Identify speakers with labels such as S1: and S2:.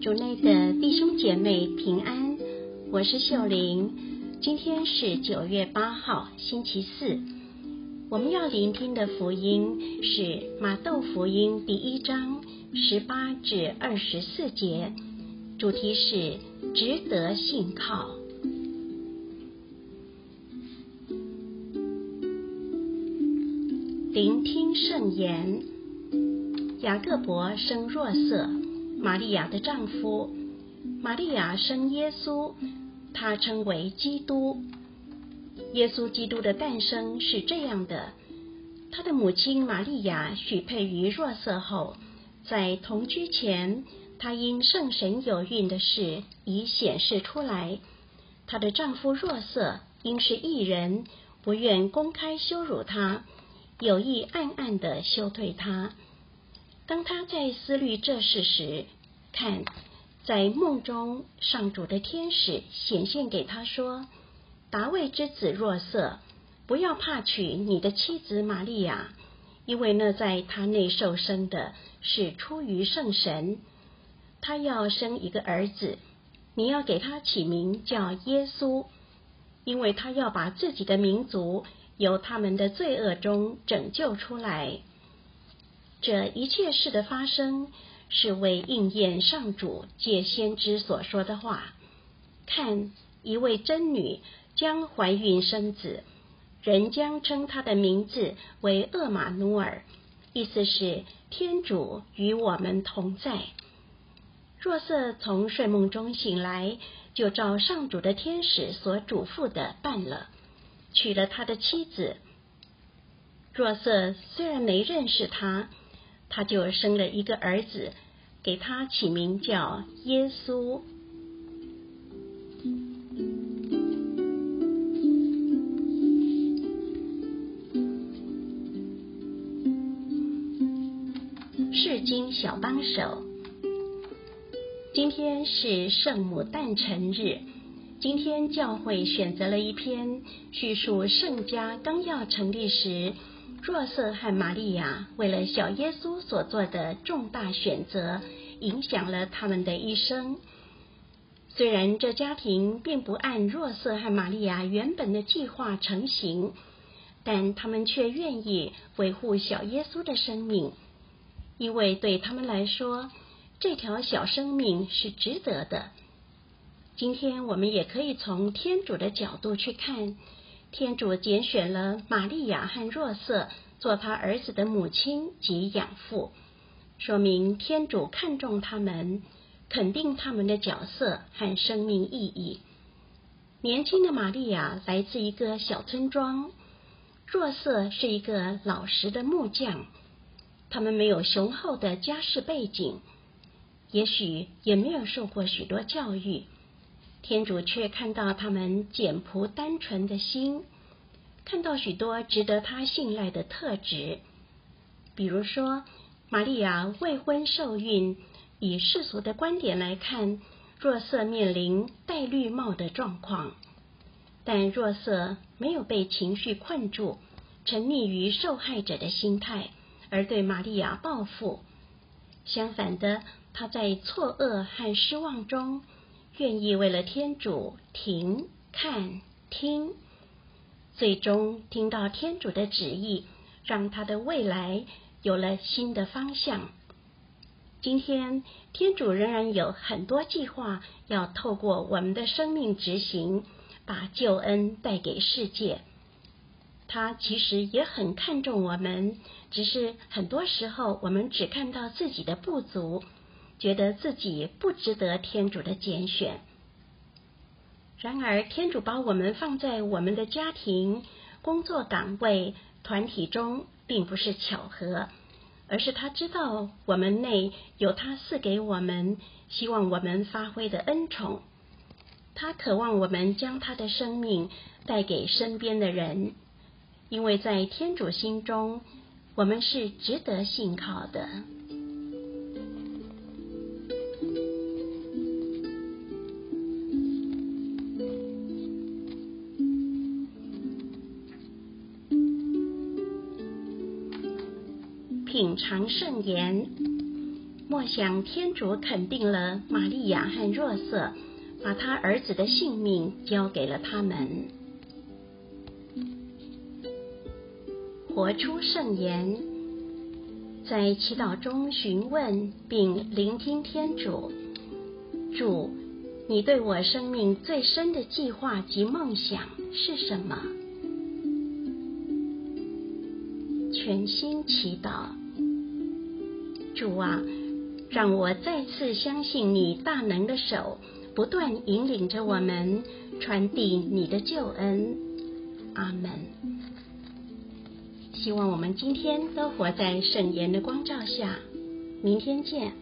S1: 主内的弟兄姐妹平安，我是秀玲。今天是九月八号，星期四。我们要聆听的福音是马窦福音第一章十八至二十四节，主题是值得信靠。聆听圣言。雅各伯生若瑟，玛利亚的丈夫。玛利亚生耶稣，他称为基督。耶稣基督的诞生是这样的：他的母亲玛利亚许配于若瑟后，在同居前，她因圣神有孕的事已显示出来。她的丈夫若瑟因是异人，不愿公开羞辱她。有意暗暗地休退他。当他在思虑这事时，看，在梦中，上主的天使显现给他说：“达卫之子若瑟，不要怕娶你的妻子玛利亚，因为那在他内受生的是出于圣神。他要生一个儿子，你要给他起名叫耶稣，因为他要把自己的民族。”由他们的罪恶中拯救出来。这一切事的发生，是为应验上主借先知所说的话。看，一位真女将怀孕生子，人将称他的名字为厄玛努尔，意思是天主与我们同在。若瑟从睡梦中醒来，就照上主的天使所嘱咐的办了。娶了他的妻子。若瑟虽然没认识他，他就生了一个儿子，给他起名叫耶稣。释经小帮手，今天是圣母诞辰日。今天教会选择了一篇叙述圣家刚要成立时，若瑟和玛利亚为了小耶稣所做的重大选择，影响了他们的一生。虽然这家庭并不按若瑟和玛利亚原本的计划成型，但他们却愿意维护小耶稣的生命，因为对他们来说，这条小生命是值得的。今天我们也可以从天主的角度去看，天主拣选了玛利亚和若瑟做他儿子的母亲及养父，说明天主看重他们，肯定他们的角色和生命意义。年轻的玛利亚来自一个小村庄，若瑟是一个老实的木匠，他们没有雄厚的家世背景，也许也没有受过许多教育。天主却看到他们简朴单纯的心，看到许多值得他信赖的特质。比如说，玛利亚未婚受孕，以世俗的观点来看，若瑟面临戴绿帽的状况，但若瑟没有被情绪困住，沉溺于受害者的心态，而对玛利亚报复。相反的，他在错愕和失望中。愿意为了天主停、看、听，最终听到天主的旨意，让他的未来有了新的方向。今天，天主仍然有很多计划要透过我们的生命执行，把救恩带给世界。他其实也很看重我们，只是很多时候我们只看到自己的不足。觉得自己不值得天主的拣选。然而，天主把我们放在我们的家庭、工作岗位、团体中，并不是巧合，而是他知道我们内有他赐给我们、希望我们发挥的恩宠。他渴望我们将他的生命带给身边的人，因为在天主心中，我们是值得信靠的。品尝圣言，莫想天主肯定了玛利亚和若瑟，把他儿子的性命交给了他们。活出圣言，在祈祷中询问并聆听天主。主，你对我生命最深的计划及梦想是什么？全心祈祷，主啊，让我再次相信你大能的手，不断引领着我们，传递你的救恩。阿门。希望我们今天都活在圣言的光照下。明天见。